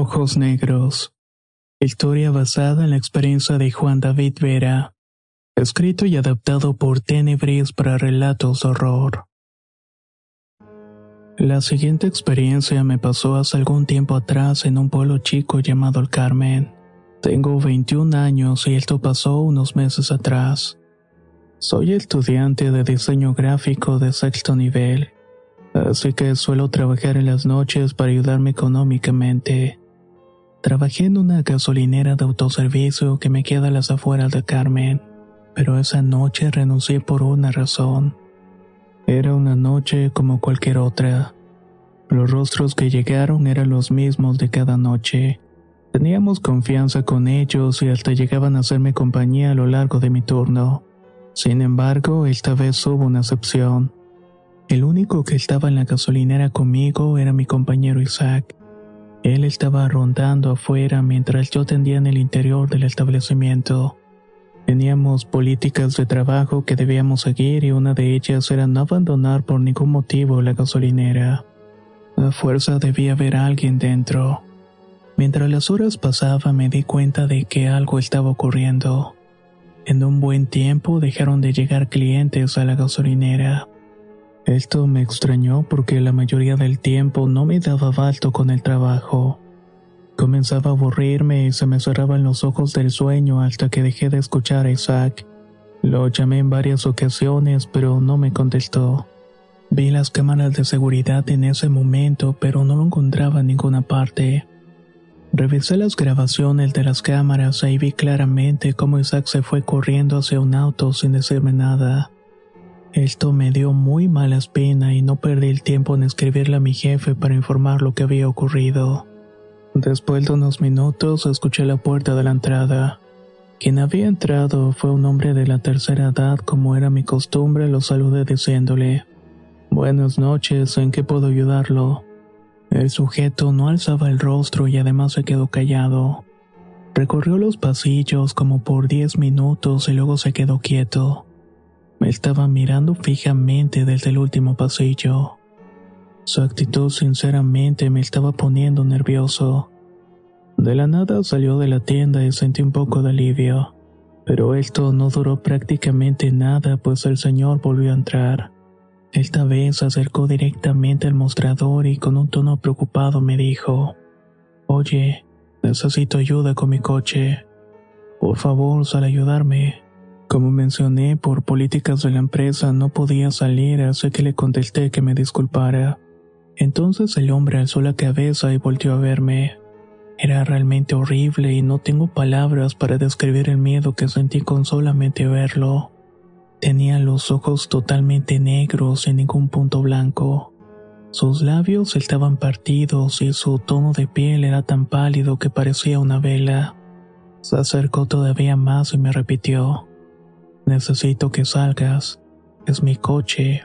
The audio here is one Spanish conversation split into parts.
Ojos Negros. Historia basada en la experiencia de Juan David Vera. Escrito y adaptado por Tenebris para relatos de horror. La siguiente experiencia me pasó hace algún tiempo atrás en un pueblo chico llamado El Carmen. Tengo 21 años y esto pasó unos meses atrás. Soy estudiante de diseño gráfico de sexto nivel, así que suelo trabajar en las noches para ayudarme económicamente. Trabajé en una gasolinera de autoservicio que me queda a las afueras de Carmen, pero esa noche renuncié por una razón. Era una noche como cualquier otra. Los rostros que llegaron eran los mismos de cada noche. Teníamos confianza con ellos y hasta llegaban a hacerme compañía a lo largo de mi turno. Sin embargo, esta vez hubo una excepción. El único que estaba en la gasolinera conmigo era mi compañero Isaac. Él estaba rondando afuera mientras yo tendía en el interior del establecimiento. Teníamos políticas de trabajo que debíamos seguir y una de ellas era no abandonar por ningún motivo la gasolinera. A fuerza debía haber alguien dentro. Mientras las horas pasaban me di cuenta de que algo estaba ocurriendo. En un buen tiempo dejaron de llegar clientes a la gasolinera. Esto me extrañó porque la mayoría del tiempo no me daba abasto con el trabajo. Comenzaba a aburrirme y se me cerraban los ojos del sueño hasta que dejé de escuchar a Isaac. Lo llamé en varias ocasiones, pero no me contestó. Vi las cámaras de seguridad en ese momento, pero no lo encontraba en ninguna parte. Revisé las grabaciones de las cámaras y vi claramente cómo Isaac se fue corriendo hacia un auto sin decirme nada. Esto me dio muy mala espina y no perdí el tiempo en escribirle a mi jefe para informar lo que había ocurrido. Después de unos minutos escuché la puerta de la entrada. Quien había entrado fue un hombre de la tercera edad, como era mi costumbre, lo saludé diciéndole, Buenas noches, ¿en qué puedo ayudarlo? El sujeto no alzaba el rostro y además se quedó callado. Recorrió los pasillos como por diez minutos y luego se quedó quieto. Me estaba mirando fijamente desde el último pasillo. Su actitud sinceramente me estaba poniendo nervioso. De la nada salió de la tienda y sentí un poco de alivio. Pero esto no duró prácticamente nada, pues el señor volvió a entrar. Esta vez se acercó directamente al mostrador y con un tono preocupado me dijo, Oye, necesito ayuda con mi coche. Por favor, sal a ayudarme. Como mencioné, por políticas de la empresa no podía salir, así que le contesté que me disculpara. Entonces el hombre alzó la cabeza y volvió a verme. Era realmente horrible y no tengo palabras para describir el miedo que sentí con solamente verlo. Tenía los ojos totalmente negros y ningún punto blanco. Sus labios estaban partidos y su tono de piel era tan pálido que parecía una vela. Se acercó todavía más y me repitió, Necesito que salgas. Es mi coche.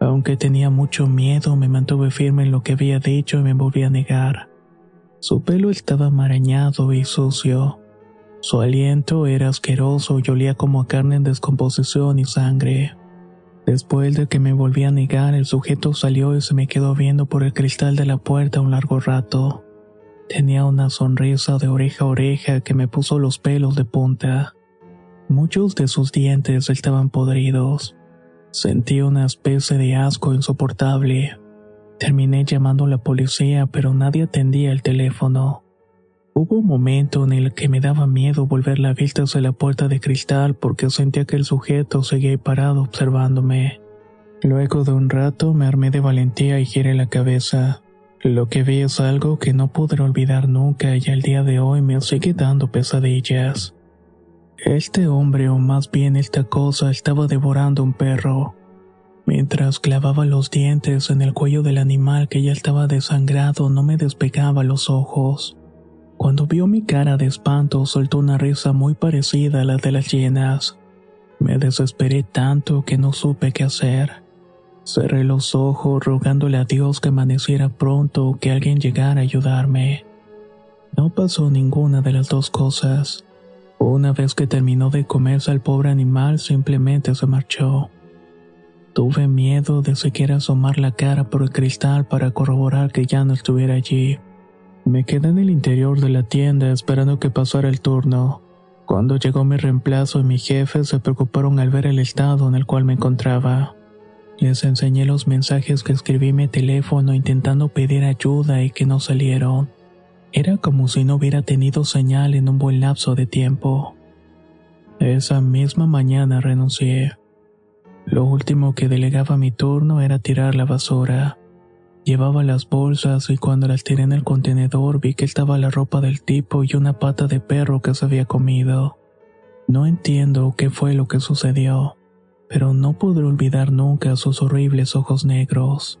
Aunque tenía mucho miedo, me mantuve firme en lo que había dicho y me volví a negar. Su pelo estaba marañado y sucio. Su aliento era asqueroso y olía como a carne en descomposición y sangre. Después de que me volví a negar, el sujeto salió y se me quedó viendo por el cristal de la puerta un largo rato. Tenía una sonrisa de oreja a oreja que me puso los pelos de punta. Muchos de sus dientes estaban podridos. Sentí una especie de asco insoportable. Terminé llamando a la policía, pero nadie atendía el teléfono. Hubo un momento en el que me daba miedo volver la vista hacia la puerta de cristal porque sentía que el sujeto seguía parado observándome. Luego de un rato me armé de valentía y giré la cabeza. Lo que vi es algo que no podré olvidar nunca y al día de hoy me sigue dando pesadillas. Este hombre, o más bien esta cosa, estaba devorando un perro. Mientras clavaba los dientes en el cuello del animal que ya estaba desangrado, no me despegaba los ojos. Cuando vio mi cara de espanto, soltó una risa muy parecida a la de las hienas. Me desesperé tanto que no supe qué hacer. Cerré los ojos rogándole a Dios que amaneciera pronto o que alguien llegara a ayudarme. No pasó ninguna de las dos cosas. Una vez que terminó de comerse al pobre animal, simplemente se marchó. Tuve miedo de siquiera asomar la cara por el cristal para corroborar que ya no estuviera allí. Me quedé en el interior de la tienda esperando que pasara el turno. Cuando llegó mi reemplazo y mi jefe se preocuparon al ver el estado en el cual me encontraba. Les enseñé los mensajes que escribí en mi teléfono intentando pedir ayuda y que no salieron. Era como si no hubiera tenido señal en un buen lapso de tiempo. Esa misma mañana renuncié. Lo último que delegaba mi turno era tirar la basura. Llevaba las bolsas y cuando las tiré en el contenedor vi que estaba la ropa del tipo y una pata de perro que se había comido. No entiendo qué fue lo que sucedió, pero no podré olvidar nunca sus horribles ojos negros.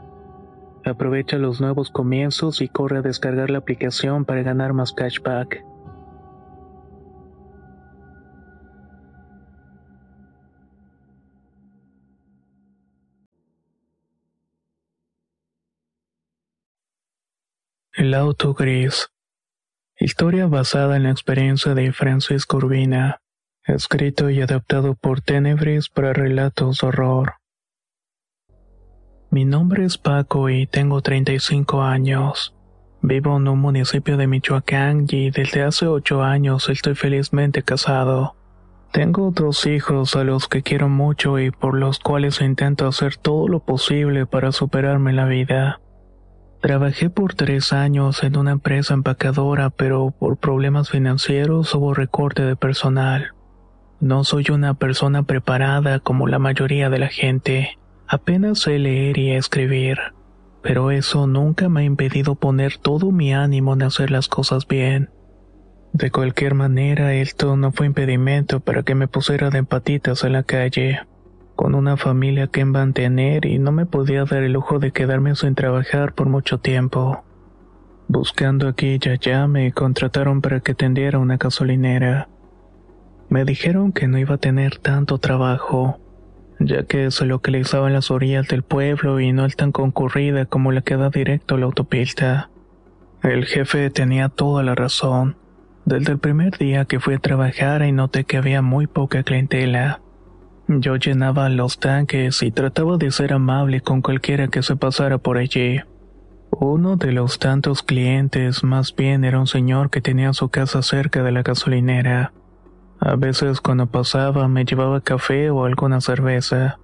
Aprovecha los nuevos comienzos y corre a descargar la aplicación para ganar más cashback. El auto gris. Historia basada en la experiencia de Francisco Urbina. Escrito y adaptado por Tenebris para relatos de horror. Mi nombre es Paco y tengo 35 años. Vivo en un municipio de Michoacán y desde hace 8 años estoy felizmente casado. Tengo dos hijos a los que quiero mucho y por los cuales intento hacer todo lo posible para superarme la vida. Trabajé por tres años en una empresa empacadora, pero por problemas financieros hubo recorte de personal. No soy una persona preparada como la mayoría de la gente Apenas sé leer y escribir, pero eso nunca me ha impedido poner todo mi ánimo en hacer las cosas bien. De cualquier manera, esto no fue impedimento para que me pusiera de empatitas en la calle, con una familia que mantener y no me podía dar el lujo de quedarme sin trabajar por mucho tiempo. Buscando aquí y allá me contrataron para que tendiera una gasolinera. Me dijeron que no iba a tener tanto trabajo, ya que se localizaba en las orillas del pueblo y no es tan concurrida como la que da directo a la autopista. El jefe tenía toda la razón. Desde el primer día que fui a trabajar y noté que había muy poca clientela. Yo llenaba los tanques y trataba de ser amable con cualquiera que se pasara por allí. Uno de los tantos clientes más bien era un señor que tenía su casa cerca de la gasolinera. A veces cuando pasaba me llevaba café o alguna cerveza.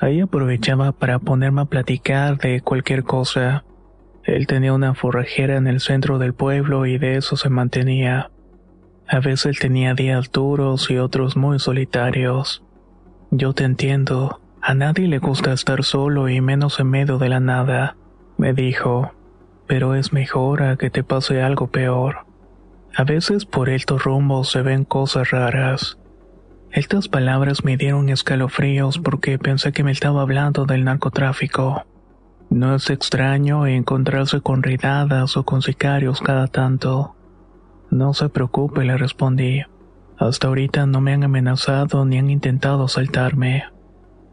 Ahí aprovechaba para ponerme a platicar de cualquier cosa. Él tenía una forrajera en el centro del pueblo y de eso se mantenía. A veces tenía días duros y otros muy solitarios. Yo te entiendo, a nadie le gusta estar solo y menos en medio de la nada, me dijo, pero es mejor a que te pase algo peor. A veces por estos rumbos se ven cosas raras. Estas palabras me dieron escalofríos porque pensé que me estaba hablando del narcotráfico. No es extraño encontrarse con ridadas o con sicarios cada tanto. No se preocupe, le respondí. Hasta ahorita no me han amenazado ni han intentado asaltarme.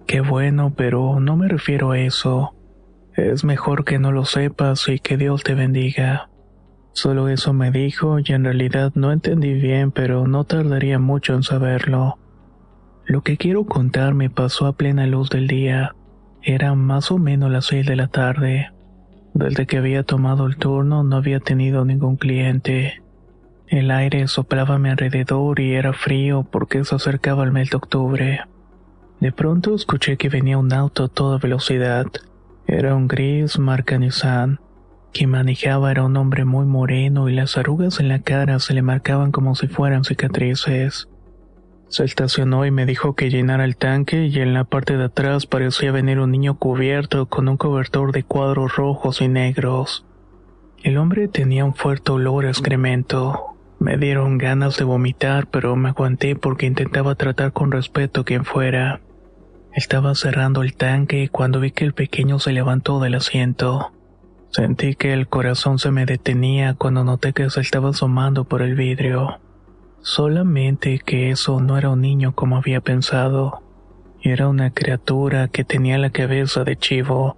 Qué bueno, pero no me refiero a eso. Es mejor que no lo sepas y que Dios te bendiga. Solo eso me dijo y en realidad no entendí bien, pero no tardaría mucho en saberlo. Lo que quiero contar me pasó a plena luz del día. Era más o menos las seis de la tarde. Desde que había tomado el turno no había tenido ningún cliente. El aire soplaba a mi alrededor y era frío porque se acercaba el mes de octubre. De pronto escuché que venía un auto a toda velocidad. Era un gris marca Nissan. Quien manejaba era un hombre muy moreno y las arrugas en la cara se le marcaban como si fueran cicatrices. Se estacionó y me dijo que llenara el tanque y en la parte de atrás parecía venir un niño cubierto con un cobertor de cuadros rojos y negros. El hombre tenía un fuerte olor a excremento. Me dieron ganas de vomitar, pero me aguanté porque intentaba tratar con respeto a quien fuera. Estaba cerrando el tanque cuando vi que el pequeño se levantó del asiento. Sentí que el corazón se me detenía cuando noté que se estaba asomando por el vidrio. Solamente que eso no era un niño como había pensado. Era una criatura que tenía la cabeza de chivo.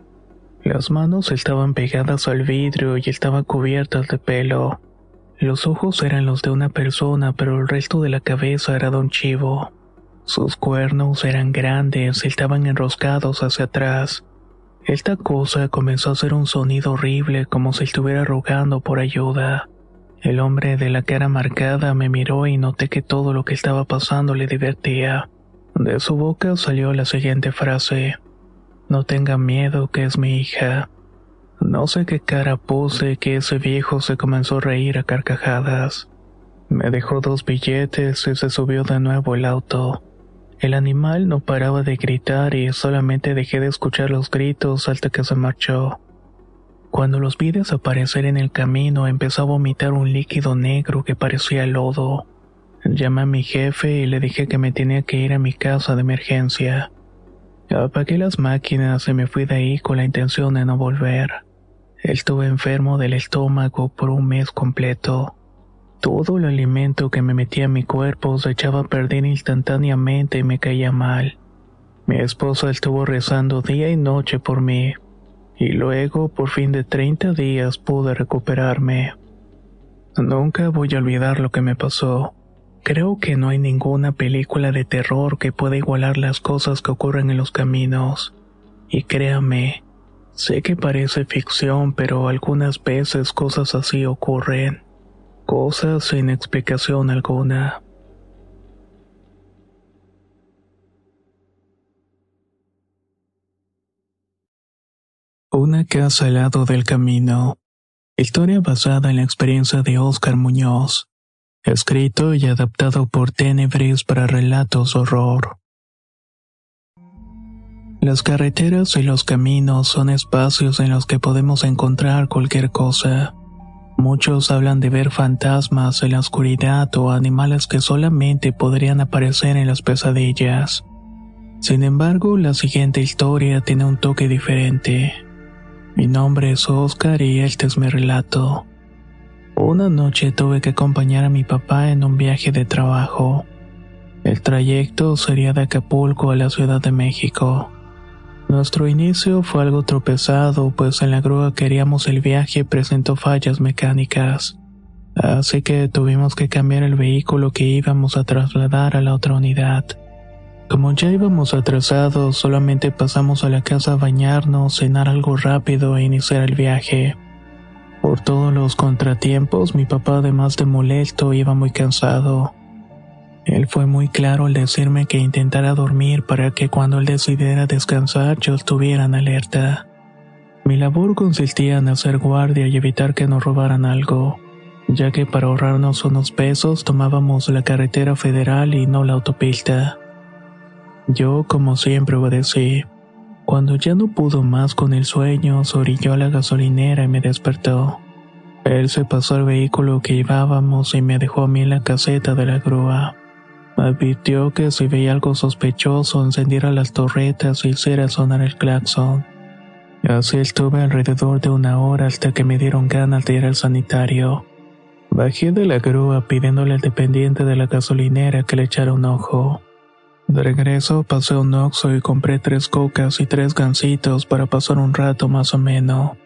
Las manos estaban pegadas al vidrio y estaban cubiertas de pelo. Los ojos eran los de una persona, pero el resto de la cabeza era de un chivo. Sus cuernos eran grandes y estaban enroscados hacia atrás. Esta cosa comenzó a hacer un sonido horrible como si estuviera rogando por ayuda. El hombre de la cara marcada me miró y noté que todo lo que estaba pasando le divertía. De su boca salió la siguiente frase. No tenga miedo que es mi hija. No sé qué cara puse que ese viejo se comenzó a reír a carcajadas. Me dejó dos billetes y se subió de nuevo el auto. El animal no paraba de gritar y solamente dejé de escuchar los gritos hasta que se marchó. Cuando los vi desaparecer en el camino empezó a vomitar un líquido negro que parecía lodo. Llamé a mi jefe y le dije que me tenía que ir a mi casa de emergencia. Apagué las máquinas y me fui de ahí con la intención de no volver. Estuve enfermo del estómago por un mes completo. Todo el alimento que me metía en mi cuerpo se echaba a perder instantáneamente y me caía mal. Mi esposa estuvo rezando día y noche por mí, y luego, por fin de 30 días, pude recuperarme. Nunca voy a olvidar lo que me pasó. Creo que no hay ninguna película de terror que pueda igualar las cosas que ocurren en los caminos. Y créame, sé que parece ficción, pero algunas veces cosas así ocurren cosas sin explicación alguna. Una casa al lado del camino. Historia basada en la experiencia de Oscar Muñoz. Escrito y adaptado por Tenebris para relatos horror. Las carreteras y los caminos son espacios en los que podemos encontrar cualquier cosa. Muchos hablan de ver fantasmas en la oscuridad o animales que solamente podrían aparecer en las pesadillas. Sin embargo, la siguiente historia tiene un toque diferente. Mi nombre es Oscar y este es mi relato. Una noche tuve que acompañar a mi papá en un viaje de trabajo. El trayecto sería de Acapulco a la Ciudad de México. Nuestro inicio fue algo tropezado, pues en la grúa queríamos el viaje presentó fallas mecánicas. Así que tuvimos que cambiar el vehículo que íbamos a trasladar a la otra unidad. Como ya íbamos atrasados, solamente pasamos a la casa a bañarnos, cenar algo rápido e iniciar el viaje. Por todos los contratiempos, mi papá, además de molesto, iba muy cansado. Él fue muy claro al decirme que intentara dormir para que cuando él decidiera descansar yo estuviera alerta. Mi labor consistía en hacer guardia y evitar que nos robaran algo, ya que para ahorrarnos unos pesos tomábamos la carretera federal y no la autopista. Yo, como siempre, obedecí. Cuando ya no pudo más con el sueño, se a la gasolinera y me despertó. Él se pasó al vehículo que llevábamos y me dejó a mí en la caseta de la grúa. Advirtió que si veía algo sospechoso encendiera las torretas y hiciera sonar el claxon. Así estuve alrededor de una hora hasta que me dieron ganas de ir al sanitario. Bajé de la grúa pidiéndole al dependiente de la gasolinera que le echara un ojo. De regreso pasé un Oxxo y compré tres cocas y tres gancitos para pasar un rato más o menos.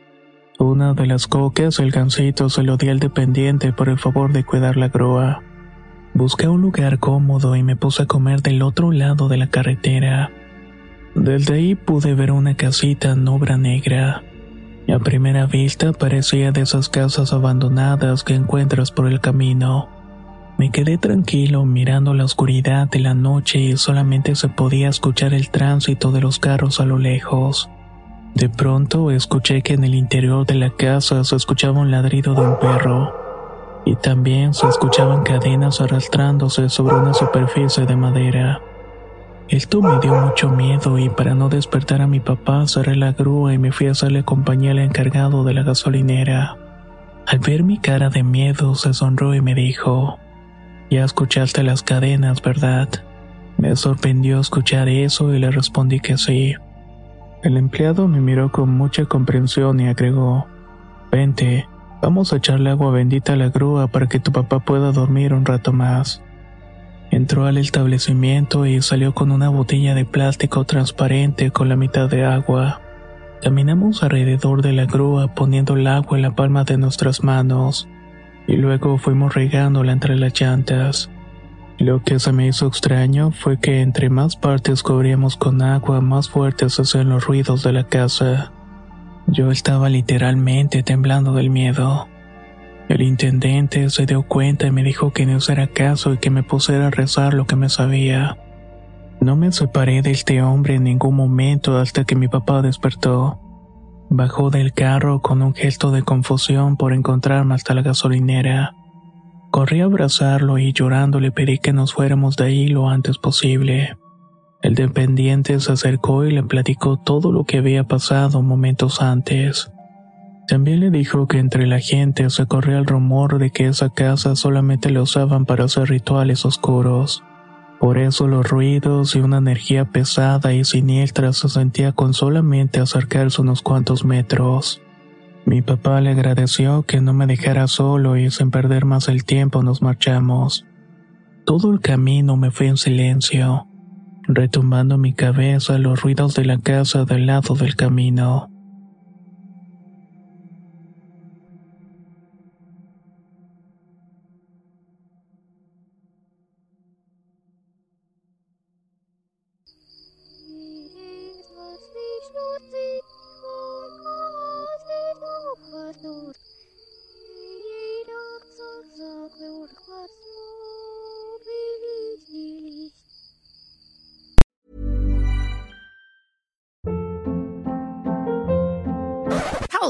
Una de las cocas, el gansito, se lo di al dependiente por el favor de cuidar la grúa. Busqué un lugar cómodo y me puse a comer del otro lado de la carretera. Desde ahí pude ver una casita en obra negra. A primera vista parecía de esas casas abandonadas que encuentras por el camino. Me quedé tranquilo mirando la oscuridad de la noche y solamente se podía escuchar el tránsito de los carros a lo lejos. De pronto escuché que en el interior de la casa se escuchaba un ladrido de un perro y también se escuchaban cadenas arrastrándose sobre una superficie de madera. Esto me dio mucho miedo y para no despertar a mi papá cerré la grúa y me fui a hacerle compañía al encargado de la gasolinera. Al ver mi cara de miedo se sonrió y me dijo, ya escuchaste las cadenas, ¿verdad? Me sorprendió escuchar eso y le respondí que sí. El empleado me miró con mucha comprensión y agregó, Vente, vamos a echarle agua bendita a la grúa para que tu papá pueda dormir un rato más. Entró al establecimiento y salió con una botella de plástico transparente con la mitad de agua. Caminamos alrededor de la grúa poniendo el agua en la palma de nuestras manos y luego fuimos regándola entre las llantas. Lo que se me hizo extraño fue que entre más partes cubríamos con agua, más fuertes hacían los ruidos de la casa. Yo estaba literalmente temblando del miedo. El intendente se dio cuenta y me dijo que no hiciera caso y que me pusiera a rezar lo que me sabía. No me separé de este hombre en ningún momento hasta que mi papá despertó. Bajó del carro con un gesto de confusión por encontrarme hasta la gasolinera. Corrí a abrazarlo y llorando le pedí que nos fuéramos de ahí lo antes posible. El dependiente se acercó y le platicó todo lo que había pasado momentos antes. También le dijo que entre la gente se corría el rumor de que esa casa solamente la usaban para hacer rituales oscuros. Por eso los ruidos y una energía pesada y siniestra se sentía con solamente acercarse unos cuantos metros. Mi papá le agradeció que no me dejara solo y sin perder más el tiempo nos marchamos. Todo el camino me fui en silencio, retumbando mi cabeza los ruidos de la casa del lado del camino.